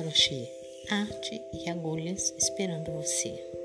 Crochê, arte e agulhas esperando você.